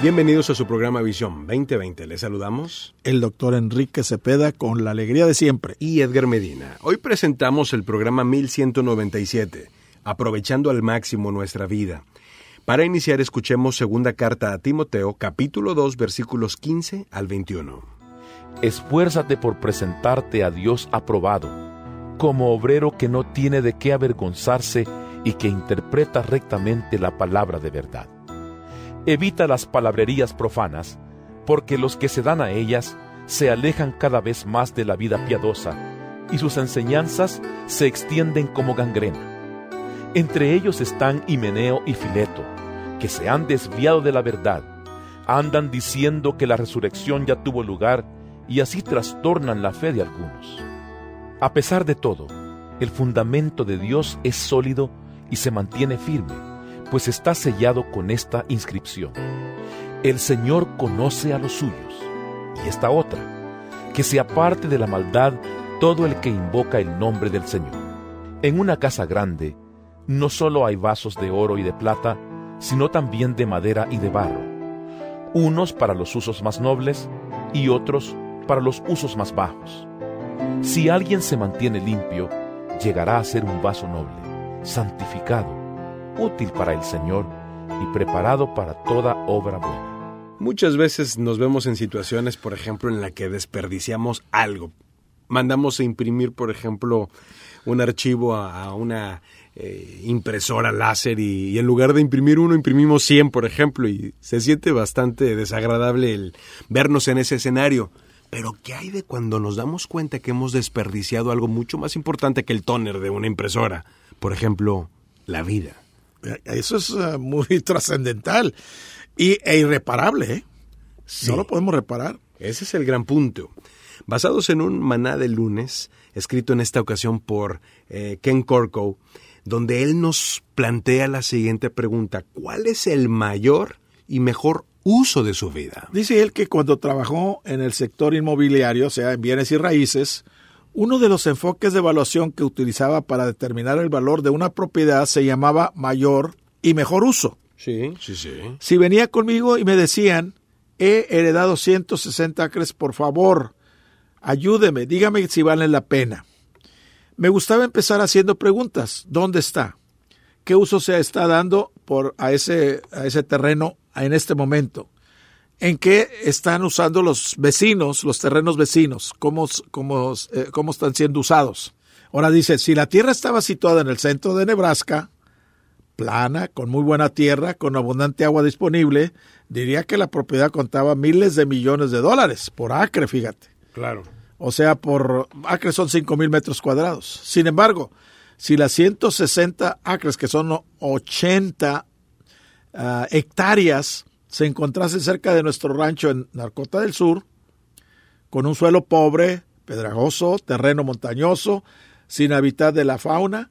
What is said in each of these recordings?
Bienvenidos a su programa Visión 2020. Les saludamos el doctor Enrique Cepeda con la alegría de siempre. y Edgar Medina. Hoy presentamos el programa 1197, aprovechando al máximo nuestra vida. Para iniciar, escuchemos segunda carta a Timoteo, capítulo 2, versículos 15 al 21. Esfuérzate por presentarte a Dios aprobado, como obrero que no tiene de qué avergonzarse y que interpreta rectamente la palabra de verdad. Evita las palabrerías profanas, porque los que se dan a ellas se alejan cada vez más de la vida piadosa, y sus enseñanzas se extienden como gangrena. Entre ellos están Himeneo y Fileto, que se han desviado de la verdad, andan diciendo que la resurrección ya tuvo lugar y así trastornan la fe de algunos. A pesar de todo, el fundamento de Dios es sólido y se mantiene firme, pues está sellado con esta inscripción. El Señor conoce a los suyos. Y esta otra, que se aparte de la maldad todo el que invoca el nombre del Señor. En una casa grande, no solo hay vasos de oro y de plata, sino también de madera y de barro, unos para los usos más nobles y otros para los usos más bajos. Si alguien se mantiene limpio, llegará a ser un vaso noble, santificado, útil para el Señor y preparado para toda obra buena. Muchas veces nos vemos en situaciones, por ejemplo, en la que desperdiciamos algo. Mandamos a imprimir, por ejemplo, un archivo a, una eh, impresora láser y, y en lugar de imprimir uno, imprimimos 100, por ejemplo, y se siente bastante desagradable el vernos en ese escenario. Pero ¿qué hay de cuando nos damos cuenta que hemos desperdiciado algo mucho más importante que el tóner de una impresora? Por ejemplo, la vida. Eso es eh, muy trascendental y, e irreparable. ¿eh? Sí. No lo podemos reparar. Ese es el gran punto. Basados en un maná de lunes, escrito en esta ocasión por eh, Ken Corco, donde él nos plantea la siguiente pregunta, ¿cuál es el mayor y mejor uso de su vida? Dice él que cuando trabajó en el sector inmobiliario, o sea, en bienes y raíces, uno de los enfoques de evaluación que utilizaba para determinar el valor de una propiedad se llamaba mayor y mejor uso. Sí, sí, sí. Si venía conmigo y me decían, he heredado 160 acres, por favor, ayúdeme, dígame si valen la pena. Me gustaba empezar haciendo preguntas. ¿Dónde está? ¿Qué uso se está dando por a ese, a ese terreno en este momento? ¿En qué están usando los vecinos, los terrenos vecinos? ¿Cómo, cómo, eh, cómo están siendo usados? Ahora dice, si la tierra estaba situada en el centro de Nebraska, plana, con muy buena tierra, con abundante agua disponible, diría que la propiedad contaba miles de millones de dólares por acre, fíjate. Claro. O sea, por acre son 5 mil metros cuadrados. Sin embargo, si las 160 acres, que son 80 uh, hectáreas, se encontrasen cerca de nuestro rancho en Narcota del Sur, con un suelo pobre, pedragoso, terreno montañoso, sin hábitat de la fauna,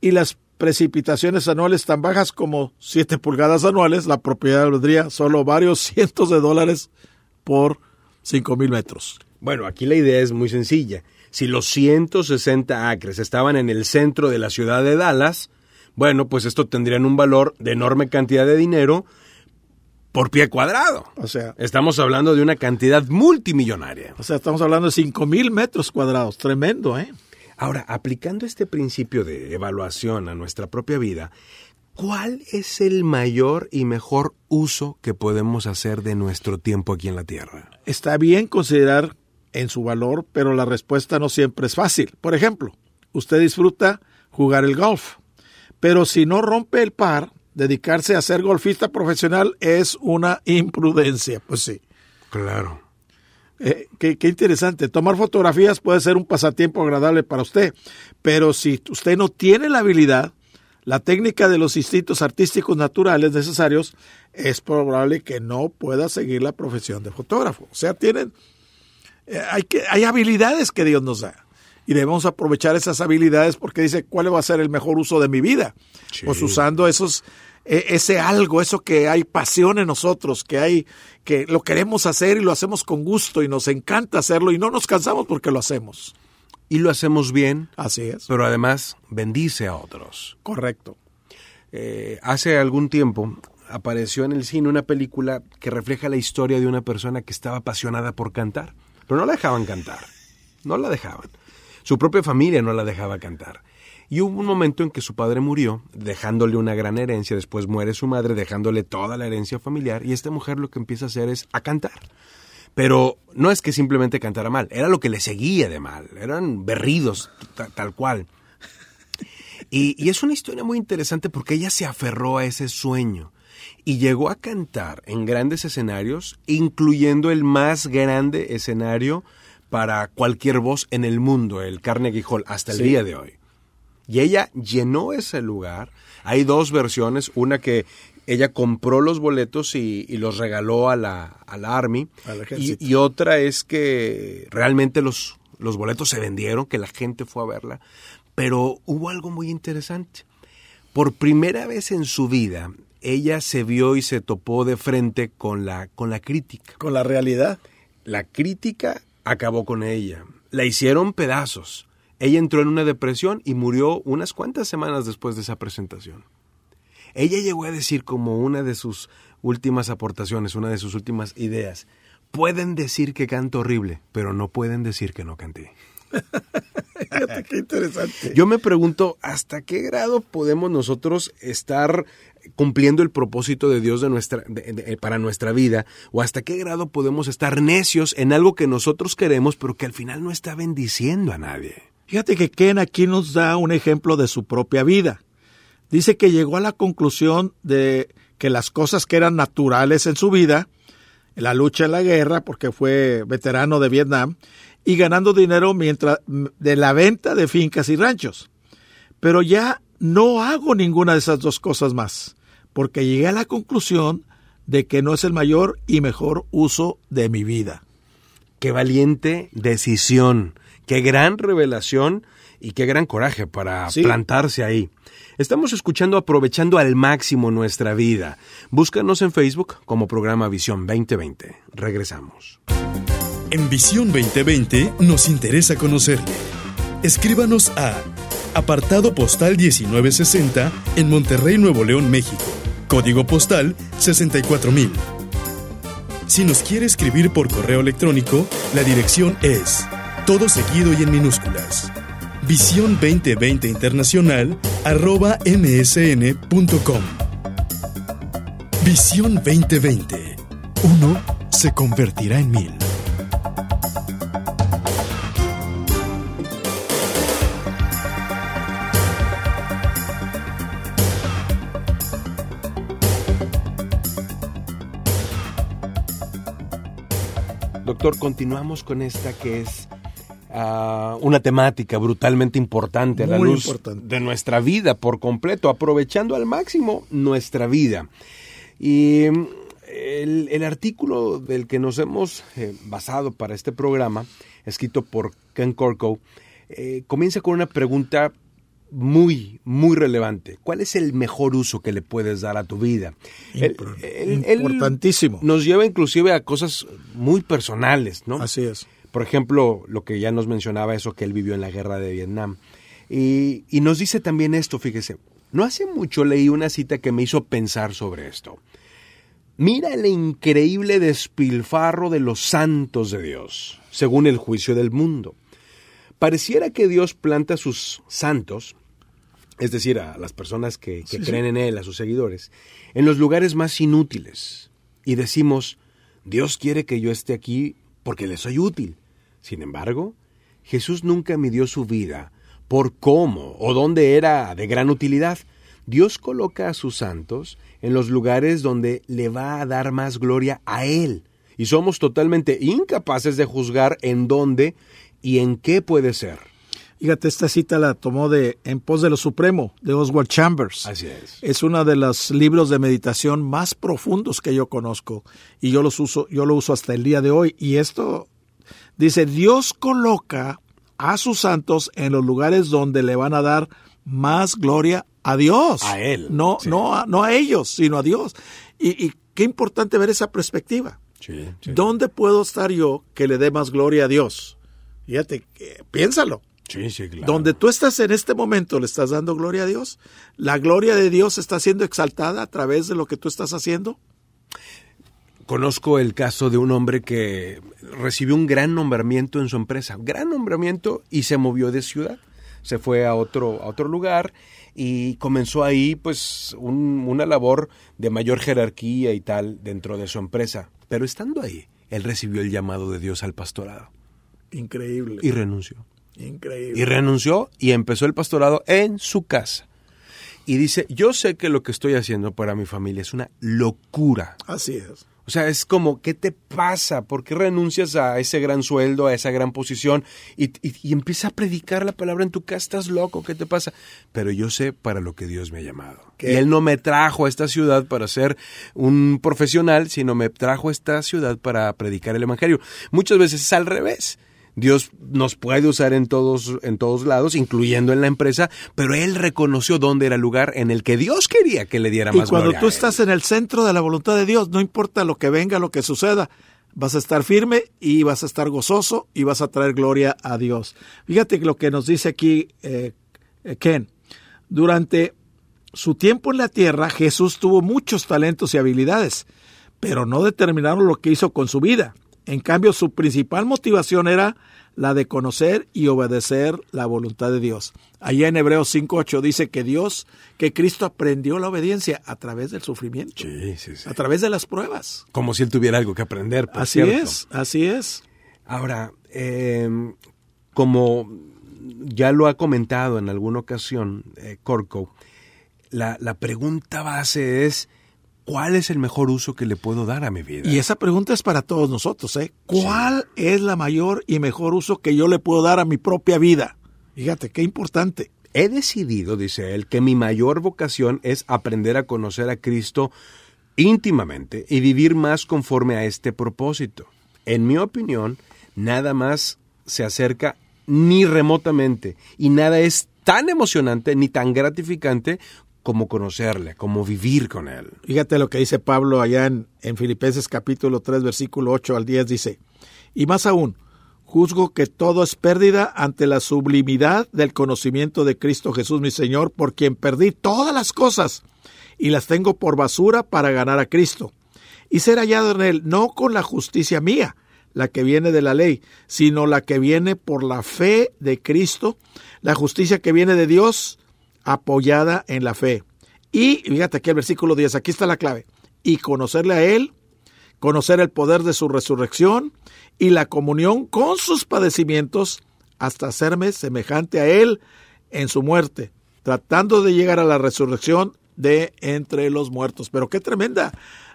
y las precipitaciones anuales tan bajas como 7 pulgadas anuales, la propiedad valdría solo varios cientos de dólares por 5 mil metros. Bueno, aquí la idea es muy sencilla. Si los 160 acres estaban en el centro de la ciudad de Dallas, bueno, pues esto tendrían un valor de enorme cantidad de dinero por pie cuadrado. O sea, Estamos hablando de una cantidad multimillonaria. o sea estamos hablando de 5 mil metros cuadrados. Tremendo, ¿eh? Ahora, aplicando este principio de evaluación a nuestra propia vida, ¿cuál es el mayor y mejor uso que podemos hacer de nuestro tiempo aquí en la Tierra? Está bien considerar en su valor, pero la respuesta no siempre es fácil. Por ejemplo, usted disfruta jugar el golf, pero si no rompe el par, dedicarse a ser golfista profesional es una imprudencia. Pues sí. Claro. Eh, qué, qué, interesante. Tomar fotografías puede ser un pasatiempo agradable para usted, pero si usted no tiene la habilidad, la técnica de los instintos artísticos naturales necesarios, es probable que no pueda seguir la profesión de fotógrafo. O sea, tienen Eh, hay, que, hay habilidades que Dios nos da. Y debemos aprovechar esas habilidades porque dice, ¿cuál va a ser el mejor uso de mi vida? Pues usando esos, e, ese algo, eso que hay pasión en nosotros, que hay, que lo queremos hacer y lo hacemos con gusto y nos encanta hacerlo y no nos cansamos porque lo hacemos. Y lo hacemos bien. Así es. Pero además bendice a otros. Correcto. Eh, hace algún tiempo apareció en el cine una película que refleja la historia de una persona que estaba apasionada por cantar, pero no la dejaban cantar, no la dejaban. Su propia familia no la dejaba cantar. Y hubo un momento en que su padre murió, dejándole una gran herencia, después muere su madre, dejándole toda la herencia familiar, y esta mujer lo que empieza a hacer es a cantar. Pero no es que simplemente cantara mal, era lo que le seguía de mal, eran berridos tal cual. Y, es una historia muy interesante porque ella se aferró a ese sueño y llegó a cantar en grandes escenarios, incluyendo el más grande escenario para cualquier voz en el mundo, el Carnegie Hall, hasta el día de hoy. Y ella llenó ese lugar. Hay dos versiones, una que ella compró los boletos y, los regaló a la, a la Army. Y, y, otra es que realmente los, los boletos se vendieron, que la gente fue a verla. Pero hubo algo muy interesante. Por primera vez en su vida, ella se vio y se topó de frente con la, con la crítica. Con la realidad. La crítica acabó con ella. La hicieron pedazos. Ella entró en una depresión y murió unas cuantas semanas después de esa presentación. Ella llegó a decir como una de sus últimas aportaciones, una de sus últimas ideas, pueden decir que canto horrible, pero no pueden decir que no canté. qué interesante. Yo me pregunto, ¿hasta qué grado podemos nosotros estar cumpliendo el propósito de Dios de nuestra, eh, para nuestra vida? ¿O hasta qué grado podemos estar necios en algo que nosotros queremos, pero que al final no está bendiciendo a nadie? Fíjate que Ken aquí nos da un ejemplo de su propia vida. Dice que llegó a la conclusión de que las cosas que eran naturales en su vida, la lucha en la guerra, porque fue veterano de Vietnam, y ganando dinero mientras de la venta de fincas y ranchos. Pero ya no hago ninguna de esas dos cosas más, porque llegué a la conclusión de que no es el mayor y mejor uso de mi vida. Qué valiente decisión, qué gran revelación y qué gran coraje para plantarse ahí. Estamos escuchando aprovechando al máximo nuestra vida. Búscanos en Facebook como programa Visión 2020. Regresamos. En Visión 2020 nos interesa conocerle. Escríbanos a apartado postal 1960 en Monterrey, Nuevo León, México. Código postal 64000. Si nos quiere escribir por correo electrónico, la dirección es todo seguido y en minúsculas. Visión 2020 Internacional arroba msn.com. Visión 2020. Uno se convertirá en mil. Doctor, continuamos con esta que es ah, una temática brutalmente importante a la luz de nuestra vida por completo, aprovechando al máximo nuestra vida. Y mm, el, artículo del que nos hemos eh, basado para este programa, escrito por Ken Corco, eh, comienza con una pregunta muy, muy relevante. ¿Cuál es el mejor uso que le puedes dar a tu vida? Importantísimo. nos lleva inclusive a cosas muy personales, ¿no? Así es. Por ejemplo, lo que ya nos mencionaba, eso que él vivió en la guerra de Vietnam. Y, y nos dice también esto, fíjese, no hace mucho leí una cita que me hizo pensar sobre esto. Mira el increíble despilfarro de los santos de Dios, según el juicio del mundo. Pareciera que Dios planta sus santos es decir, a las personas que, creen en Él, a sus seguidores, en los lugares más inútiles. Y decimos, Dios quiere que yo esté aquí porque le soy útil. Sin embargo, Jesús nunca midió su vida por cómo o dónde era de gran utilidad. Dios coloca a sus santos en los lugares donde le va a dar más gloria a Él. Y somos totalmente incapaces de juzgar en dónde y en qué puede ser. Fíjate, esta cita la tomó de En pos de lo supremo, de Oswald Chambers. Así es. Es uno de los libros de meditación más profundos que yo conozco y yo los uso, yo lo uso hasta el día de hoy. Y esto Dice, Dios coloca a sus santos en los lugares donde le van a dar más gloria a Dios. A Él. No, Sí. no, a, no a ellos, sino a Dios. Y, y qué importante ver esa perspectiva. Sí, sí. ¿Dónde puedo estar yo que le dé más gloria a Dios? Fíjate, piénsalo. Sí, sí, claro. Donde tú estás en este momento, ¿le estás dando gloria a Dios? ¿La gloria de Dios está siendo exaltada a través de lo que tú estás haciendo? Conozco el caso de un hombre que recibió un gran nombramiento en su empresa, gran nombramiento y se movió de ciudad. Se fue a otro, a otro lugar y comenzó ahí pues un- una labor de mayor jerarquía y tal dentro de su empresa. Pero estando ahí, él recibió el llamado de Dios al pastorado Increíble. y renunció. Increíble. Y renunció y empezó el pastorado en su casa. Y dice, yo sé que lo que estoy haciendo para mi familia es una locura. Así es. O sea, es como, ¿qué te pasa? ¿Por qué renuncias a ese gran sueldo, a esa gran posición y, y, y empieza a predicar la palabra en tu casa? ¿Estás loco? ¿Qué te pasa? Pero yo sé para lo que Dios me ha llamado. ¿Qué? Y Él no me trajo a esta ciudad para ser un profesional, sino me trajo a esta ciudad para predicar el Evangelio. Muchas veces es al revés. Dios nos puede usar en todos, en todos lados, incluyendo en la empresa, pero Él reconoció dónde era el lugar en el que Dios quería que le diera Y más cuando gloria tú estás en el centro de la voluntad de Dios, no importa lo que venga, lo que suceda, vas a estar firme y vas a estar gozoso y vas a traer gloria a Dios. Fíjate lo que nos dice aquí eh, Ken. Durante su tiempo en la tierra, Jesús tuvo muchos talentos y habilidades, pero no determinaron lo que hizo con su vida. En cambio, su principal motivación era la de conocer y obedecer la voluntad de Dios. Allá en Hebreos 5.8 dice que Dios, que Cristo aprendió la obediencia a través del sufrimiento, Sí, sí, sí. a través de las pruebas. Como si Él tuviera algo que aprender. por Así cierto. es, así es. Ahora, eh, como ya lo ha comentado en alguna ocasión eh, Corco, la, la pregunta base es, ¿cuál es el mejor uso que le puedo dar a mi vida? Y esa pregunta es para todos nosotros, ¿eh? ¿Cuál es la mayor y mejor uso que yo le puedo dar a mi propia vida? Fíjate, qué importante. He decidido, dice él, que mi mayor vocación es aprender a conocer a Cristo íntimamente y vivir más conforme a este propósito. En mi opinión, nada más se acerca ni remotamente y nada es tan emocionante ni tan gratificante como conocerle, como vivir con él. Fíjate lo que dice Pablo allá en, en Filipenses capítulo 3, versículo 8 al 10, dice, y más aún, juzgo que todo es pérdida ante la sublimidad del conocimiento de Cristo Jesús mi Señor, por quien perdí todas las cosas y las tengo por basura para ganar a Cristo, y ser hallado en él, no con la justicia mía, la que viene de la ley, sino la que viene por la fe de Cristo, la justicia que viene de Dios, apoyada en la fe. Y fíjate aquí el versículo 10, aquí está la clave. Y conocerle a Él, conocer el poder de su resurrección y la comunión con sus padecimientos hasta hacerme semejante a Él en su muerte, tratando de llegar a la resurrección de entre los muertos. Pero qué tremenda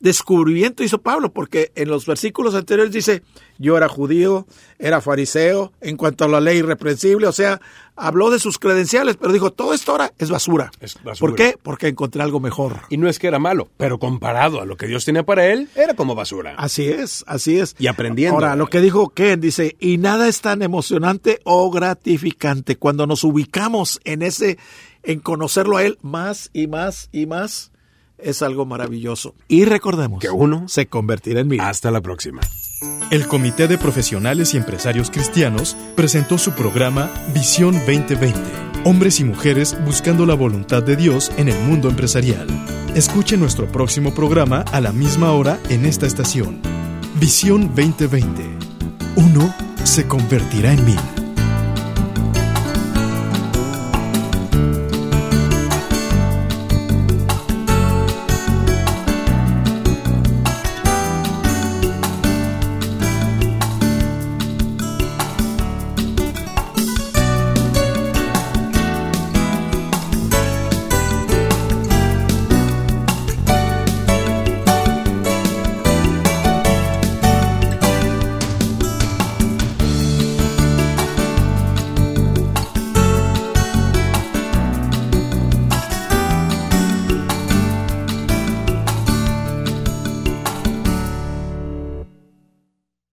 descubrimiento hizo Pablo, porque en los versículos anteriores dice, yo era judío, era fariseo, en cuanto a la ley irreprensible, o sea, habló de sus credenciales, pero dijo, todo esto ahora es basura. Es basura. ¿Por qué? Porque encontré algo mejor. Y no es que era malo, pero comparado a lo que Dios tenía para él, era como basura. Así es, así es. Y aprendiendo. Ahora, lo que dijo Ken dice, y nada es tan emocionante o gratificante cuando nos ubicamos en ese, en conocerlo a él más y más y más, es algo maravilloso. Y recordemos Que uno se convertirá en mí. Hasta la próxima. El Comité de Profesionales y Empresarios Cristianos presentó su programa Visión 2020. Hombres y mujeres buscando la voluntad de Dios en el mundo empresarial. Escuche nuestro próximo programa a la misma hora en esta estación. Visión 2020. Uno se convertirá en mil.